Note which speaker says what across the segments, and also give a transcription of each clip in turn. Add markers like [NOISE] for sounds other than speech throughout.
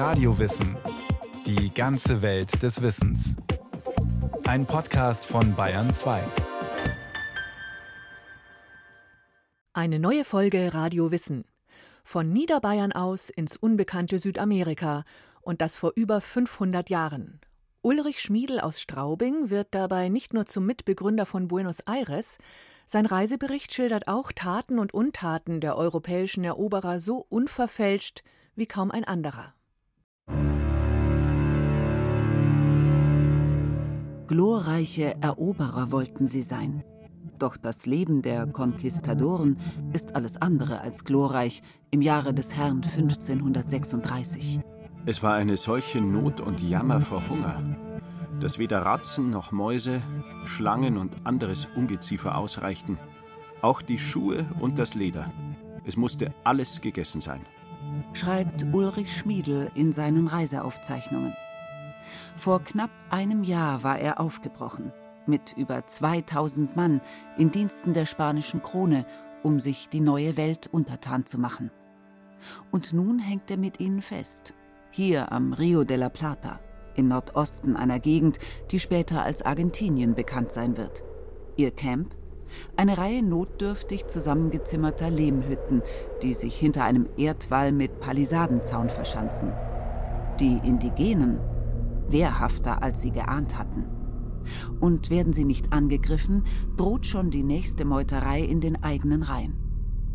Speaker 1: Radiowissen. Die ganze Welt des Wissens. Ein Podcast von Bayern 2.
Speaker 2: Eine neue Folge Radio Wissen. Von Niederbayern aus ins unbekannte Südamerika und das vor über 500 Jahren. Ulrich Schmiedel aus Straubing wird dabei nicht nur zum Mitbegründer von Buenos Aires, sein Reisebericht schildert auch Taten und Untaten der europäischen Eroberer so unverfälscht wie kaum ein anderer.
Speaker 3: Glorreiche Eroberer wollten sie sein. Doch das Leben der Konquistadoren ist alles andere als glorreich im Jahre des Herrn 1536.
Speaker 4: Es war eine solche Not und Jammer vor Hunger, dass weder Ratzen noch Mäuse, Schlangen und anderes Ungeziefer ausreichten, auch die Schuhe und das Leder. Es musste alles gegessen sein.
Speaker 3: Schreibt Ulrich Schmiedel in seinen Reiseaufzeichnungen. Vor knapp einem Jahr war er aufgebrochen, mit über 2000 Mann in Diensten der spanischen Krone, um sich die neue Welt untertan zu machen. Und nun hängt er mit ihnen fest, hier am Rio de la Plata, im Nordosten einer Gegend, die später als Argentinien bekannt sein wird. Ihr Camp? Eine Reihe notdürftig zusammengezimmerter Lehmhütten, die sich hinter einem Erdwall mit Palisadenzaun verschanzen. Die Indigenen wehrhafter, als sie geahnt hatten. Und werden sie nicht angegriffen, droht schon die nächste Meuterei in den eigenen Reihen.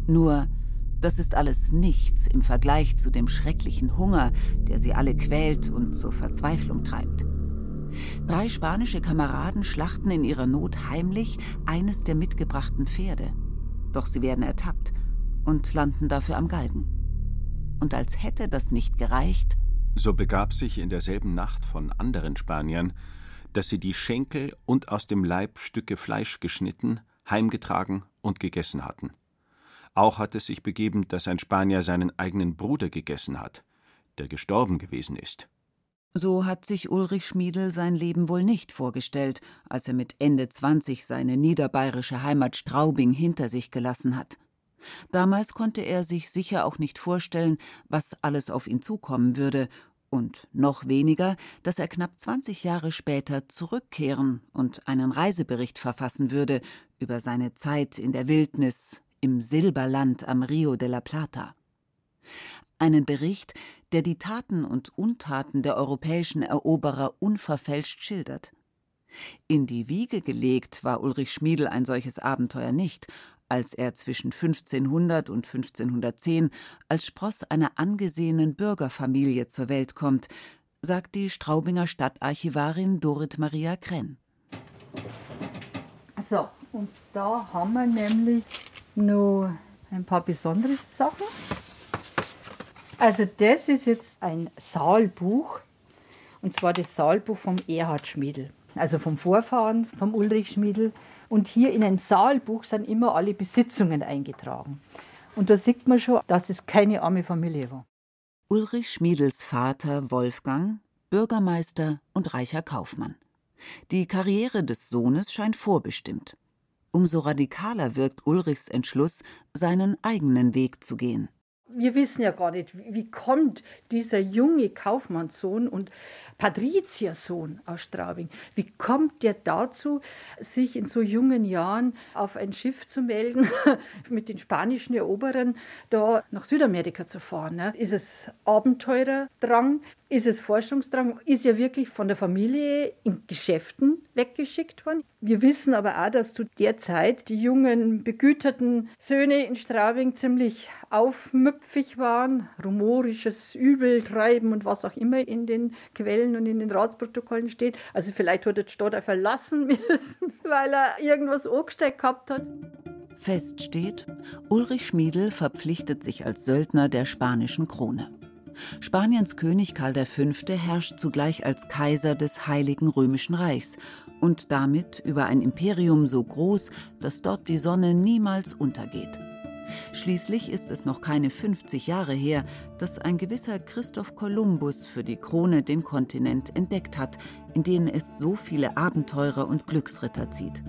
Speaker 3: Nur das ist alles nichts im Vergleich zu dem schrecklichen Hunger, der sie alle quält und zur Verzweiflung treibt. Drei spanische Kameraden schlachten in ihrer Not heimlich eines der mitgebrachten Pferde. Doch sie werden ertappt und landen dafür am Galgen. Und als hätte das nicht gereicht,
Speaker 4: so begab sich in derselben Nacht von anderen Spaniern, dass sie die Schenkel und aus dem Leib Stücke Fleisch geschnitten, heimgetragen und gegessen hatten. Auch hat es sich begeben, dass ein Spanier seinen eigenen Bruder gegessen hat, der gestorben gewesen ist.
Speaker 3: So hat sich Ulrich Schmiedel sein Leben wohl nicht vorgestellt, als er mit Ende 20 seine niederbayerische Heimat Straubing hinter sich gelassen hat. Damals konnte er sich sicher auch nicht vorstellen, was alles auf ihn zukommen würde, und noch weniger, dass er knapp 20 Jahre später zurückkehren und einen Reisebericht verfassen würde über seine Zeit in der Wildnis im Silberland am Rio de la Plata. Einen Bericht, der die Taten und Untaten der europäischen Eroberer unverfälscht schildert. In die Wiege gelegt war Ulrich Schmiedel ein solches Abenteuer nicht, als er zwischen 1500 und 1510 als Spross einer angesehenen Bürgerfamilie zur Welt kommt, sagt die Straubinger Stadtarchivarin Dorit Maria Krenn.
Speaker 5: So, und da haben wir nämlich noch ein paar besondere Sachen. Also das ist jetzt ein Saalbuch, und zwar das Saalbuch vom Erhard Schmiedel, also vom Vorfahren vom Ulrich Schmiedel. Und hier in einem Saalbuch sind immer alle Besitzungen eingetragen. Und da sieht man schon, dass es keine arme Familie war.
Speaker 3: Ulrich Schmiedels Vater Wolfgang, Bürgermeister und reicher Kaufmann. Die Karriere des Sohnes scheint vorbestimmt. Umso radikaler wirkt Ulrichs Entschluss, seinen eigenen Weg zu gehen.
Speaker 5: Wir wissen ja gar nicht, wie kommt dieser junge Kaufmannssohn und Patriziersohn aus Straubing, wie kommt der dazu, sich in so jungen Jahren auf ein Schiff zu melden, [LAUGHS] mit den spanischen Eroberern da nach Südamerika zu fahren? Ne? Ist es Abenteurerdrang? Ist es Forschungsdrang? Ist er wirklich von der Familie in Geschäften weggeschickt worden? Wir wissen aber auch, dass zu der Zeit die jungen, begüterten Söhne in Straubing ziemlich aufmüpfig waren, rumorisches Übeltreiben und was auch immer in den Quellen und in den Ratsprotokollen steht. Also vielleicht hat er die Stadt auch verlassen [LAUGHS] müssen, weil er irgendwas angesteckt gehabt hat.
Speaker 3: Fest steht, Ulrich Schmiedel verpflichtet sich als Söldner der spanischen Krone. Spaniens König Karl V. herrscht zugleich als Kaiser des Heiligen Römischen Reichs und damit über ein Imperium so groß, dass dort die Sonne niemals untergeht. Schließlich ist es noch keine 50 Jahre her, dass ein gewisser Christoph Kolumbus für die Krone den Kontinent entdeckt hat, in den es so viele Abenteurer und Glücksritter zieht.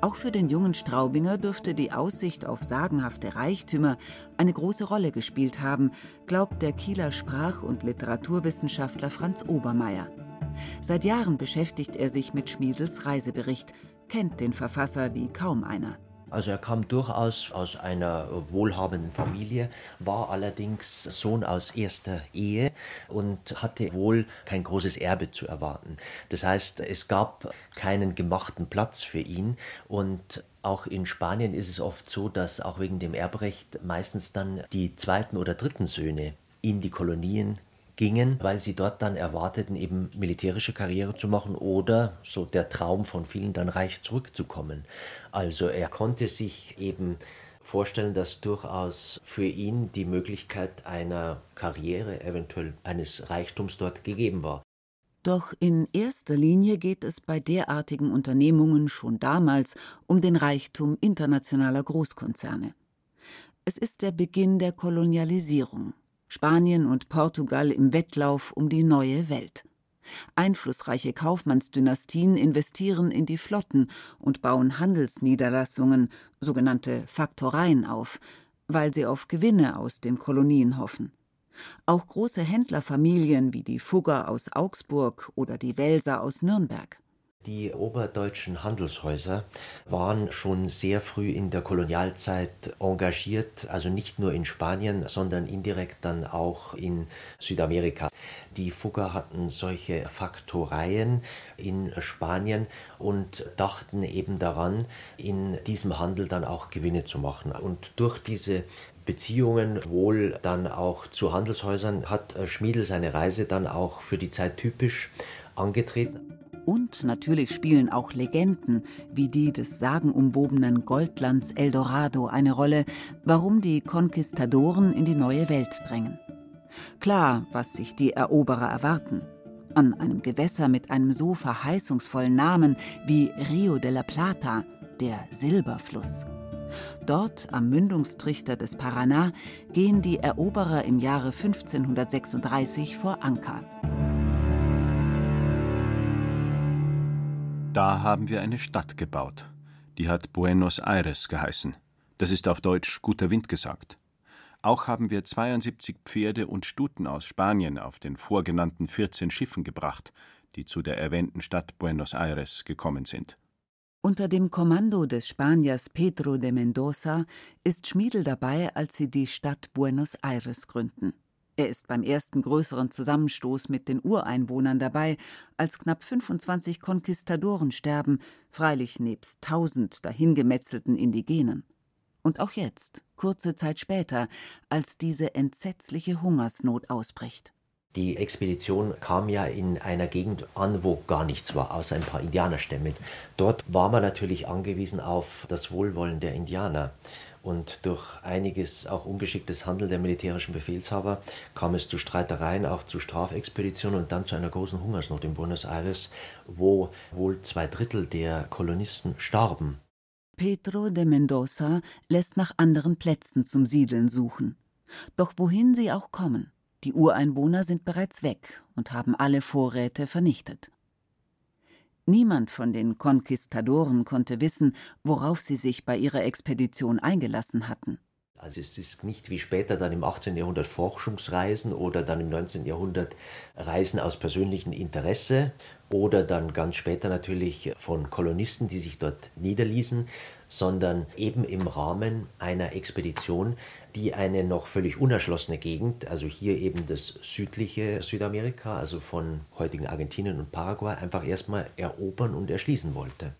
Speaker 3: Auch für den jungen Straubinger dürfte die Aussicht auf sagenhafte Reichtümer eine große Rolle gespielt haben, glaubt der Kieler Sprach- und Literaturwissenschaftler Franz Obermeier. Seit Jahren beschäftigt er sich mit Schmiedels Reisebericht, kennt den Verfasser wie kaum einer.
Speaker 6: Also er kam durchaus aus einer wohlhabenden Familie, war allerdings Sohn aus erster Ehe und hatte wohl kein großes Erbe zu erwarten. Das heißt, es gab keinen gemachten Platz für ihn und auch in Spanien ist es oft so, dass auch wegen dem Erbrecht meistens dann die zweiten oder dritten Söhne in die Kolonien gingen, weil sie dort dann erwarteten, eben militärische Karriere zu machen oder so der Traum von vielen dann reich zurückzukommen. Also er konnte sich eben vorstellen, dass durchaus für ihn die Möglichkeit einer Karriere, eventuell eines Reichtums dort gegeben war.
Speaker 3: Doch in erster Linie geht es bei derartigen Unternehmungen schon damals um den Reichtum internationaler Großkonzerne. Es ist der Beginn der Kolonialisierung. Spanien und Portugal im Wettlauf um die neue Welt. Einflussreiche Kaufmannsdynastien investieren in die Flotten und bauen Handelsniederlassungen, sogenannte Faktoreien auf, weil sie auf Gewinne aus den Kolonien hoffen. Auch große Händlerfamilien wie die Fugger aus Augsburg oder die Welser aus Nürnberg
Speaker 6: die oberdeutschen Handelshäuser waren schon sehr früh in der Kolonialzeit engagiert, also nicht nur in Spanien, sondern indirekt dann auch in Südamerika. Die Fugger hatten solche Faktoreien in Spanien und dachten eben daran, in diesem Handel dann auch Gewinne zu machen. Und durch diese Beziehungen wohl dann auch zu Handelshäusern hat Schmiedel seine Reise dann auch für die Zeit typisch angetreten.
Speaker 3: Und natürlich spielen auch Legenden wie die des sagenumwobenen Goldlands Eldorado eine Rolle, warum die Konquistadoren in die neue Welt drängen. Klar, was sich die Eroberer erwarten. An einem Gewässer mit einem so verheißungsvollen Namen wie Rio de la Plata, der Silberfluss. Dort am Mündungstrichter des Paraná gehen die Eroberer im Jahre 1536 vor Anker.
Speaker 4: Da haben wir eine Stadt gebaut. Die hat Buenos Aires geheißen. Das ist auf Deutsch guter Wind gesagt. Auch haben wir 72 Pferde und Stuten aus Spanien auf den vorgenannten 14 Schiffen gebracht, die zu der erwähnten Stadt Buenos Aires gekommen sind.
Speaker 3: Unter dem Kommando des Spaniers Pedro de Mendoza ist Schmiedel dabei, als sie die Stadt Buenos Aires gründen. Er ist beim ersten größeren Zusammenstoß mit den Ureinwohnern dabei, als knapp 25 Konquistadoren sterben, freilich nebst tausend dahingemetzelten Indigenen. Und auch jetzt, kurze Zeit später, als diese entsetzliche Hungersnot ausbricht.
Speaker 6: Die Expedition kam ja in einer Gegend an, wo gar nichts war, außer ein paar Indianerstämme. Dort war man natürlich angewiesen auf das Wohlwollen der Indianer. Und durch einiges auch ungeschicktes Handeln der militärischen Befehlshaber kam es zu Streitereien, auch zu Strafexpeditionen und dann zu einer großen Hungersnot in Buenos Aires, wo wohl zwei Drittel der Kolonisten starben.
Speaker 3: Pedro de Mendoza lässt nach anderen Plätzen zum Siedeln suchen. Doch wohin sie auch kommen, die Ureinwohner sind bereits weg und haben alle Vorräte vernichtet. Niemand von den Konquistadoren konnte wissen, worauf sie sich bei ihrer Expedition eingelassen hatten.
Speaker 6: Also es ist nicht wie später dann im 18. Jahrhundert Forschungsreisen oder dann im 19. Jahrhundert Reisen aus persönlichem Interesse oder dann ganz später natürlich von Kolonisten, die sich dort niederließen, sondern eben im Rahmen einer Expedition, die eine noch völlig unerschlossene Gegend, also hier eben das südliche Südamerika, also von heutigen Argentinien und Paraguay, einfach erstmal erobern und erschließen wollte.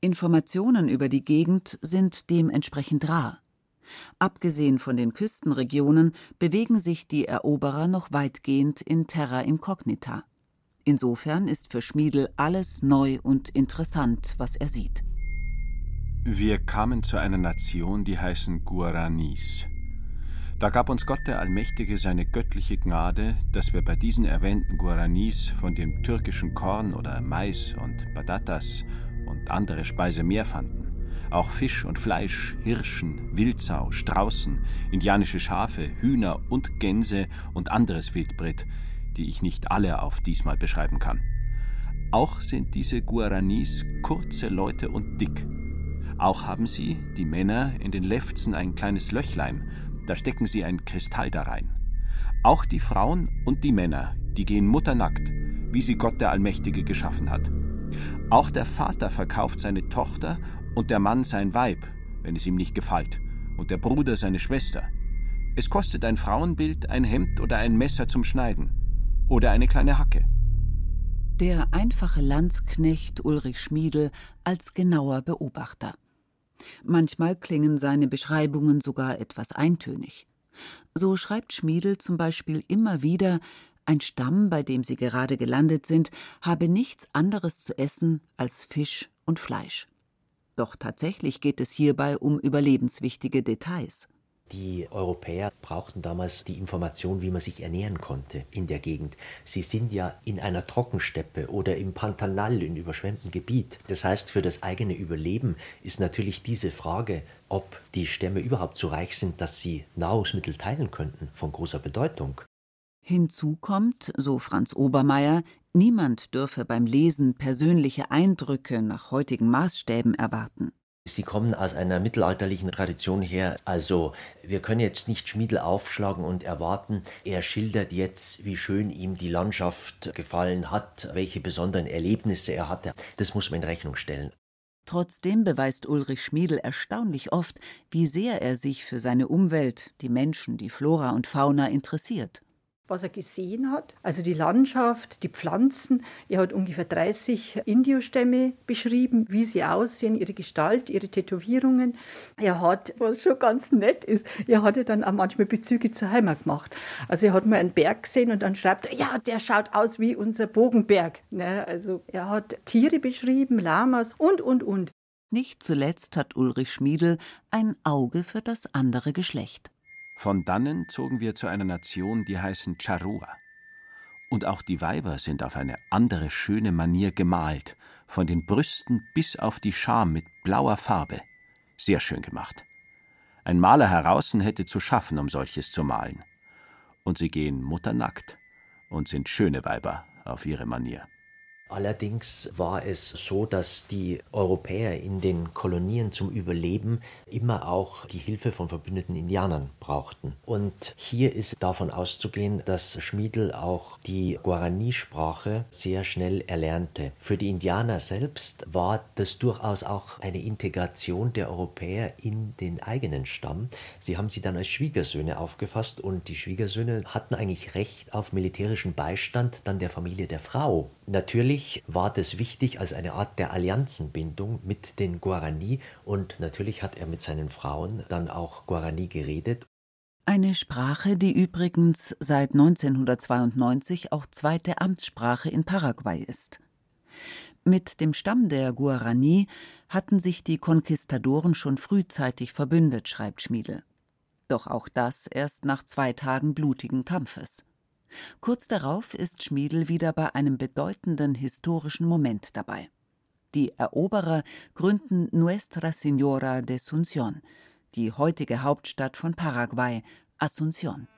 Speaker 3: Informationen über die Gegend sind dementsprechend rar. Abgesehen von den Küstenregionen bewegen sich die Eroberer noch weitgehend in Terra Incognita. Insofern ist für Schmiedel alles neu und interessant, was er sieht.
Speaker 4: Wir kamen zu einer Nation, die heißen Guaranis. Da gab uns Gott der Allmächtige seine göttliche Gnade, dass wir bei diesen erwähnten Guaranis von dem türkischen Korn oder Mais und Batatas und andere Speise mehr fanden. Auch Fisch und Fleisch, Hirschen, Wildsau, Straußen, indianische Schafe, Hühner und Gänse und anderes Wildbret, die ich nicht alle auf diesmal beschreiben kann. Auch sind diese Guaranis kurze Leute und dick, Auch haben sie, die Männer, in den Lefzen ein kleines Löchlein, da stecken sie ein Kristall da rein. Auch die Frauen und die Männer, die gehen mutternackt, wie sie Gott der Allmächtige geschaffen hat. Auch der Vater verkauft seine Tochter und der Mann sein Weib, wenn es ihm nicht gefällt, und der Bruder seine Schwester. Es kostet ein Frauenbild ein Hemd oder ein Messer zum Schneiden oder eine kleine Hacke.
Speaker 3: Der einfache Landsknecht Ulrich Schmiedel als genauer Beobachter. Manchmal klingen seine Beschreibungen sogar etwas eintönig. So schreibt Schmiedel zum Beispiel immer wieder, ein Stamm, bei dem sie gerade gelandet sind, habe nichts anderes zu essen als Fisch und Fleisch. Doch tatsächlich geht es hierbei um überlebenswichtige Details.
Speaker 6: Die Europäer brauchten damals die Information, wie man sich ernähren konnte in der Gegend. Sie sind ja in einer Trockensteppe oder im Pantanal, in überschwemmtem Gebiet. Das heißt, für das eigene Überleben ist natürlich diese Frage, ob die Stämme überhaupt so reich sind, dass sie Nahrungsmittel teilen könnten, von großer Bedeutung.
Speaker 3: Hinzu kommt, so Franz Obermeier, niemand dürfe beim Lesen persönliche Eindrücke nach heutigen Maßstäben erwarten.
Speaker 6: Sie kommen aus einer mittelalterlichen Tradition her. Also wir können jetzt nicht Schmiedel aufschlagen und erwarten, er schildert jetzt, wie schön ihm die Landschaft gefallen hat, welche besonderen Erlebnisse er hatte. Das muss man in Rechnung stellen.
Speaker 3: Trotzdem beweist Ulrich Schmiedel erstaunlich oft, wie sehr er sich für seine Umwelt, die Menschen, die Flora und Fauna interessiert
Speaker 5: was er gesehen hat. Also die Landschaft, die Pflanzen. Er hat ungefähr 30 Indiostämme beschrieben, wie sie aussehen, ihre Gestalt, ihre Tätowierungen. Er hat, was schon ganz nett ist, er hatte dann auch manchmal Bezüge zur Heimat gemacht. Also er hat mal einen Berg gesehen und dann schreibt er, ja, der schaut aus wie unser Bogenberg. Ne? Also er hat Tiere beschrieben, Lamas und, und, und.
Speaker 3: Nicht zuletzt hat Ulrich Schmiedel ein Auge für das andere Geschlecht.
Speaker 4: Von dannen zogen wir zu einer Nation, die heißen Charrua. Und auch die Weiber sind auf eine andere schöne Manier gemalt, von den Brüsten bis auf die Scham mit blauer Farbe. Sehr schön gemacht. Ein Maler heraußen hätte zu schaffen, um solches zu malen. Und sie gehen mutternackt und sind schöne Weiber auf ihre Manier.
Speaker 6: Allerdings war es so, dass die Europäer in den Kolonien zum Überleben immer auch die Hilfe von verbündeten Indianern brauchten. Und hier ist davon auszugehen, dass Schmiedel auch die Guarani-Sprache sehr schnell erlernte. Für die Indianer selbst war das durchaus auch eine Integration der Europäer in den eigenen Stamm. Sie haben sie dann als Schwiegersöhne aufgefasst und die Schwiegersöhne hatten eigentlich Recht auf militärischen Beistand dann der Familie der Frau. Natürlich war das wichtig als eine Art der Allianzenbindung mit den Guarani und natürlich hat er mit seinen Frauen dann auch Guarani geredet.
Speaker 3: Eine Sprache, die übrigens seit 1992 auch zweite Amtssprache in Paraguay ist. Mit dem Stamm der Guarani hatten sich die Konquistadoren schon frühzeitig verbündet, schreibt Schmiedel. Doch auch das erst nach zwei Tagen blutigen Kampfes. Kurz darauf ist Schmiedel wieder bei einem bedeutenden historischen Moment dabei. Die Eroberer gründen Nuestra Señora de Asunción, die heutige Hauptstadt von Paraguay, Asunción.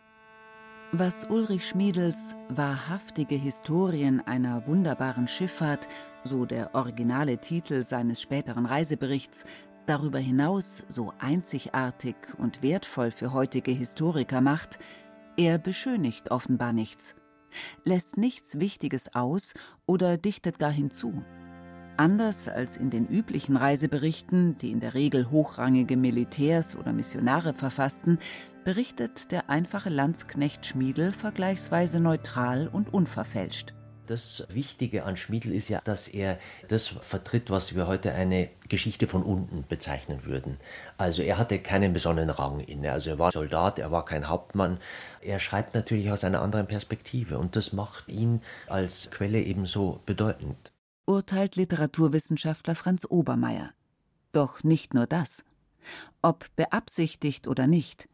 Speaker 3: Was Ulrich Schmiedels wahrhaftige Historien einer wunderbaren Schifffahrt, so der originale Titel seines späteren Reiseberichts, darüber hinaus so einzigartig und wertvoll für heutige Historiker macht, er beschönigt offenbar nichts, lässt nichts Wichtiges aus oder dichtet gar hinzu. Anders als in den üblichen Reiseberichten, die in der Regel hochrangige Militärs oder Missionare verfassten, berichtet der einfache Landsknecht Schmiedel vergleichsweise neutral und unverfälscht.
Speaker 6: Das Wichtige an Schmiedl ist ja, dass er das vertritt, was wir heute eine Geschichte von unten bezeichnen würden. Also er hatte keinen besonderen Rang inne. Also er war Soldat, er war kein Hauptmann. Er schreibt natürlich aus einer anderen Perspektive und das macht ihn als Quelle ebenso bedeutend.
Speaker 3: Urteilt Literaturwissenschaftler Franz Obermeier. Doch nicht nur das. Ob beabsichtigt oder nicht,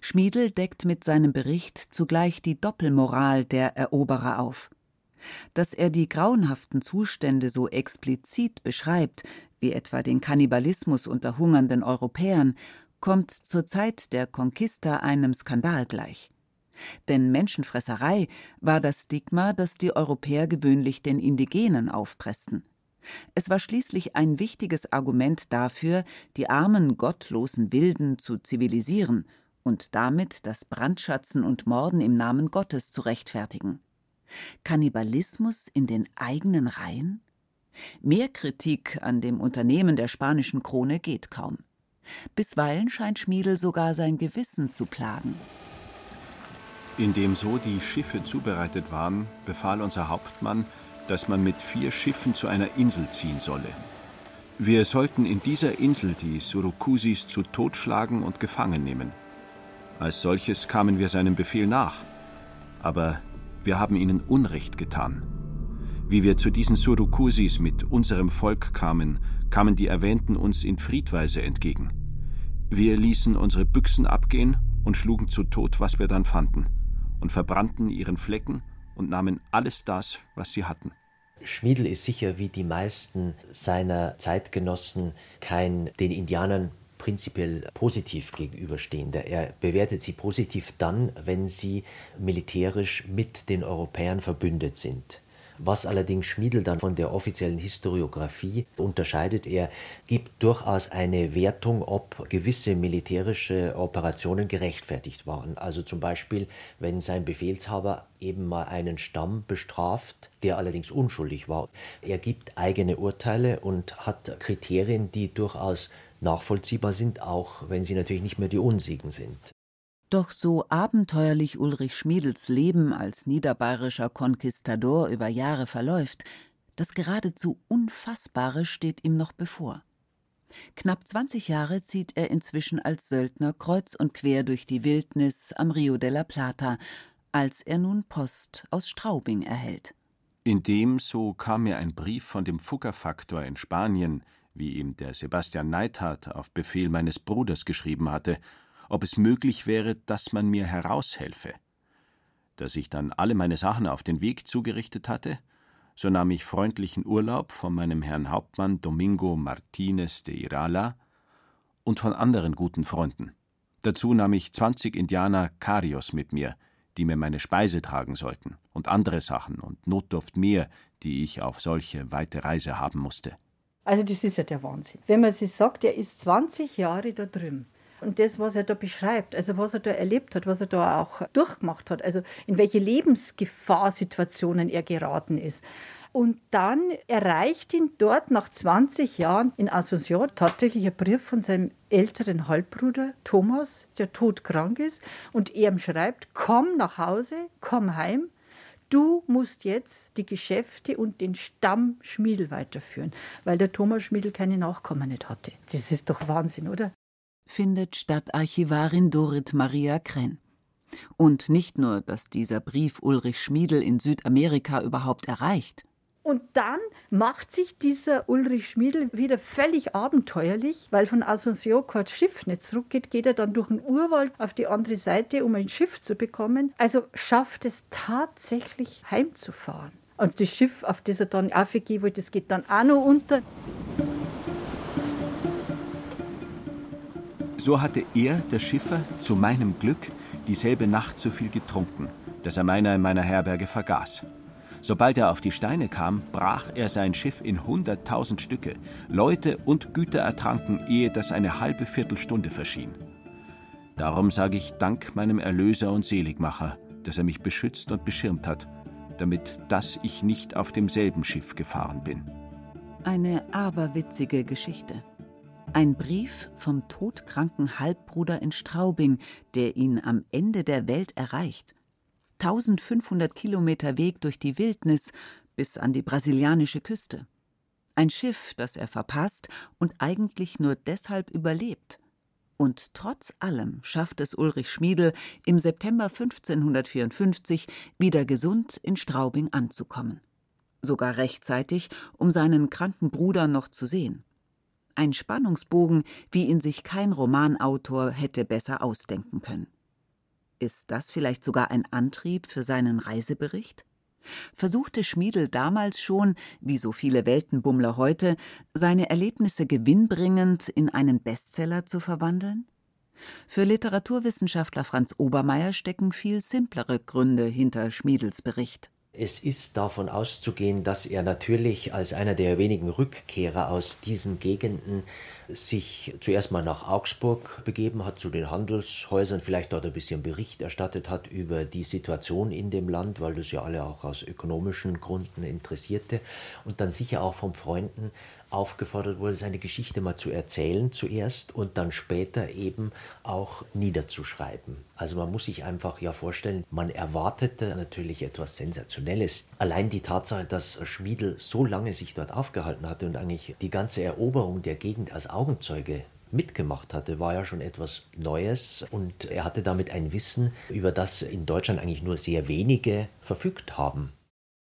Speaker 3: Schmiedel deckt mit seinem Bericht zugleich die Doppelmoral der Eroberer auf. Dass er die grauenhaften Zustände so explizit beschreibt, wie etwa den Kannibalismus unter hungernden Europäern, kommt zur Zeit der Conquista einem Skandal gleich. Denn Menschenfresserei war das Stigma, das die Europäer gewöhnlich den Indigenen aufpressten. Es war schließlich ein wichtiges Argument dafür, die armen, gottlosen Wilden zu zivilisieren und damit das Brandschatzen und Morden im Namen Gottes zu rechtfertigen. Kannibalismus in den eigenen Reihen? Mehr Kritik an dem Unternehmen der spanischen Krone geht kaum. Bisweilen scheint Schmiedel sogar sein Gewissen zu plagen.
Speaker 4: Indem so die Schiffe zubereitet waren, befahl unser Hauptmann, dass man mit vier Schiffen zu einer Insel ziehen solle. Wir sollten in dieser Insel die Surukusis zu Tod schlagen und gefangen nehmen. Als solches kamen wir seinem Befehl nach. Aber wir haben ihnen Unrecht getan. Wie wir zu diesen Surukusis mit unserem Volk kamen, kamen die Erwähnten uns in Friedweise entgegen. Wir ließen unsere Büchsen abgehen und schlugen zu Tod, was wir dann fanden, und verbrannten ihren Flecken und nahmen alles das, was sie hatten.
Speaker 6: Schmiedel ist sicher wie die meisten seiner Zeitgenossen kein den Indianern prinzipiell positiv gegenüberstehender. Er bewertet sie positiv dann, wenn sie militärisch mit den Europäern verbündet sind. Was allerdings Schmiedel dann von der offiziellen Historiographie unterscheidet, er gibt durchaus eine Wertung, ob gewisse militärische Operationen gerechtfertigt waren. Also zum Beispiel, wenn sein Befehlshaber eben mal einen Stamm bestraft, der allerdings unschuldig war. Er gibt eigene Urteile und hat Kriterien, die durchaus nachvollziehbar sind, auch wenn sie natürlich nicht mehr die unsiegen sind.
Speaker 3: Doch so abenteuerlich Ulrich Schmiedels Leben als niederbayerischer Konquistador über Jahre verläuft, das geradezu Unfassbare steht ihm noch bevor. Knapp 20 Jahre zieht er inzwischen als Söldner kreuz und quer durch die Wildnis am Rio de la Plata, als er nun Post aus Straubing erhält.
Speaker 4: In dem, so kam mir ein Brief von dem Fuggerfaktor in Spanien, wie ihm der Sebastian Neithardt auf Befehl meines Bruders geschrieben hatte, ob es möglich wäre, dass man mir heraushelfe. Da ich dann alle meine Sachen auf den Weg zugerichtet hatte, so nahm ich freundlichen Urlaub von meinem Herrn Hauptmann Domingo Martinez de Irala und von anderen guten Freunden. Dazu nahm ich zwanzig Indianer Carios mit mir, die mir meine Speise tragen sollten, und andere Sachen und Notdurft mehr, die ich auf solche weite Reise haben musste.
Speaker 5: Also das ist ja der Wahnsinn. Wenn man sich sagt, er ist 20 Jahre da drüben und das, was er da beschreibt, also was er da erlebt hat, was er da auch durchgemacht hat, also in welche Lebensgefahrsituationen er geraten ist. Und dann erreicht ihn dort nach 20 Jahren in Asunción tatsächlich ein Brief von seinem älteren Halbbruder Thomas, der todkrank ist. Und er ihm schreibt, komm nach Hause, komm heim, du musst jetzt die Geschäfte und den Stamm Schmiedel weiterführen, weil der Thomas Schmiedel keine Nachkommen nicht hatte. Das ist doch Wahnsinn, oder?
Speaker 3: findet Stadtarchivarin Dorit Maria Krenn. Und nicht nur, dass dieser Brief Ulrich Schmiedel in Südamerika überhaupt erreicht.
Speaker 5: Und dann macht sich dieser Ulrich Schmiedel wieder völlig abenteuerlich, weil von Asunción kein Schiff nicht zurückgeht, geht er dann durch den Urwald auf die andere Seite, um ein Schiff zu bekommen. Also schafft es tatsächlich heimzufahren. Und das Schiff, auf das er dann aufgehen wollte, das geht dann auch noch unter.
Speaker 4: So hatte er, der Schiffer, zu meinem Glück dieselbe Nacht so viel getrunken, dass er meiner in meiner Herberge vergaß. Sobald er auf die Steine kam, brach er sein Schiff in hunderttausend Stücke. Leute und Güter ertranken, ehe das eine halbe Viertelstunde verschien. Darum sage ich Dank meinem Erlöser und Seligmacher, dass er mich beschützt und beschirmt hat, damit dass ich nicht auf demselben Schiff gefahren bin.
Speaker 3: Eine aberwitzige Geschichte. Ein Brief vom todkranken Halbbruder in Straubing, der ihn am Ende der Welt erreicht. 1500 Kilometer Weg durch die Wildnis bis an die brasilianische Küste. Ein Schiff, das er verpasst und eigentlich nur deshalb überlebt. Und trotz allem schafft es Ulrich Schmiedel, im September 1554 wieder gesund in Straubing anzukommen. Sogar rechtzeitig, um seinen kranken Bruder noch zu sehen. Ein Spannungsbogen, wie ihn sich kein Romanautor hätte besser ausdenken können. Ist das vielleicht sogar ein Antrieb für seinen Reisebericht? Versuchte Schmiedel damals schon, wie so viele Weltenbummler heute, seine Erlebnisse gewinnbringend in einen Bestseller zu verwandeln? Für Literaturwissenschaftler Franz Obermeier stecken viel simplere Gründe hinter Schmiedels Bericht.
Speaker 6: Es ist davon auszugehen, dass er natürlich als einer der wenigen Rückkehrer aus diesen Gegenden sich zuerst mal nach Augsburg begeben hat, zu den Handelshäusern, vielleicht dort ein bisschen Bericht erstattet hat über die Situation in dem Land, weil das ja alle auch aus ökonomischen Gründen interessierte. Und dann sicher auch von Freunden aufgefordert wurde, seine Geschichte mal zu erzählen zuerst und dann später eben auch niederzuschreiben. Also man muss sich einfach ja vorstellen, man erwartete natürlich etwas Sensationelles. Allein die Tatsache, dass Schmiedel so lange sich dort aufgehalten hatte und eigentlich die ganze Eroberung der Gegend als Augenzeuge mitgemacht hatte, war ja schon etwas Neues und er hatte damit ein Wissen, über das in Deutschland eigentlich nur sehr wenige verfügt haben.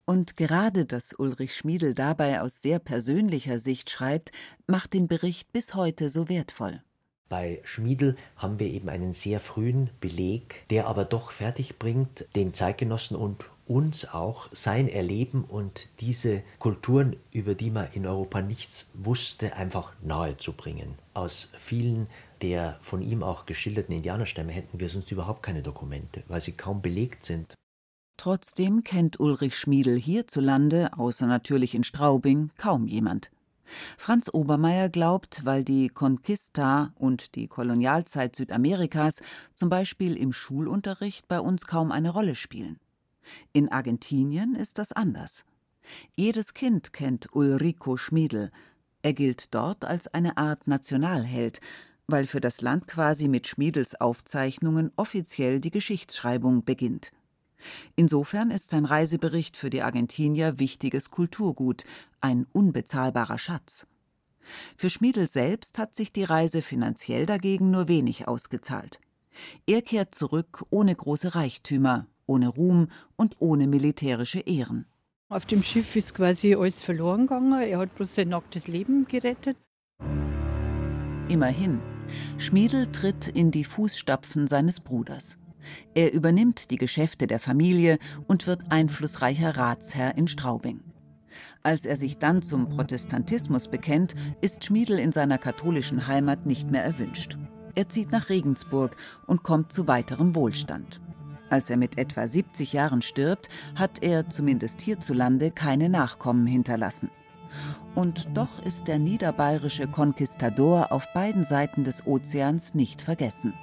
Speaker 3: Und gerade, dass Ulrich Schmiedel dabei aus sehr persönlicher Sicht schreibt, macht den Bericht bis heute so wertvoll.
Speaker 6: Bei Schmiedel haben wir eben einen sehr frühen Beleg, der aber doch fertig bringt, den Zeitgenossen und uns auch sein Erleben und diese Kulturen, über die man in Europa nichts wusste, einfach nahe zu bringen. Aus vielen der von ihm auch geschilderten Indianerstämme hätten wir sonst überhaupt keine Dokumente, weil sie kaum belegt sind.
Speaker 3: Trotzdem kennt Ulrich Schmiedel hierzulande, außer natürlich in Straubing, kaum jemand. Franz Obermeier glaubt, weil die Conquista und die Kolonialzeit Südamerikas zum Beispiel im Schulunterricht bei uns kaum eine Rolle spielen. In Argentinien ist das anders. Jedes Kind kennt Ulrico Schmiedel. Er gilt dort als eine Art Nationalheld, weil für das Land quasi mit Schmiedels Aufzeichnungen offiziell die Geschichtsschreibung beginnt. Insofern ist sein Reisebericht für die Argentinier wichtiges Kulturgut, ein unbezahlbarer Schatz. Für Schmiedel selbst hat sich die Reise finanziell dagegen nur wenig ausgezahlt. Er kehrt zurück ohne große Reichtümer, ohne Ruhm und ohne militärische Ehren.
Speaker 5: Auf dem Schiff ist quasi alles verloren gegangen. Er hat bloß sein nacktes Leben gerettet.
Speaker 3: Immerhin, Schmiedel tritt in die Fußstapfen seines Bruders. Er übernimmt die Geschäfte der Familie und wird einflussreicher Ratsherr in Straubing. Als er sich dann zum Protestantismus bekennt, ist Schmiedel in seiner katholischen Heimat nicht mehr erwünscht. Er zieht nach Regensburg und kommt zu weiterem Wohlstand. Als er mit etwa 70 Jahren stirbt, hat er zumindest hierzulande keine Nachkommen hinterlassen. Und doch ist der niederbayerische Konquistador auf beiden Seiten des Ozeans nicht vergessen.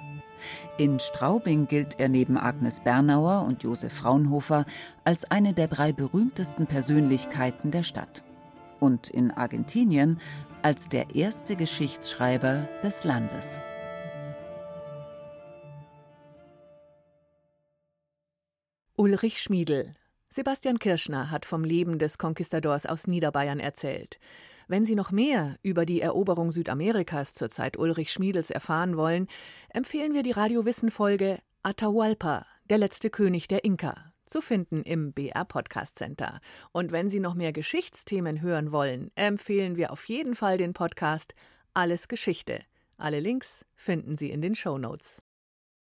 Speaker 3: In Straubing gilt er neben Agnes Bernauer und Josef Fraunhofer als eine der drei berühmtesten Persönlichkeiten der Stadt. Und in Argentinien als der erste Geschichtsschreiber des Landes.
Speaker 2: Ulrich Schmiedel. Sebastian Kirschner hat vom Leben des Konquistadors aus Niederbayern erzählt. Wenn Sie noch mehr über die Eroberung Südamerikas zur Zeit Ulrich Schmiedels erfahren wollen, empfehlen wir die Radiowissen-Folge Atahualpa, der letzte König der Inka, zu finden im BR Podcast Center. Und wenn Sie noch mehr Geschichtsthemen hören wollen, empfehlen wir auf jeden Fall den Podcast Alles Geschichte. Alle Links finden Sie in den Show Notes.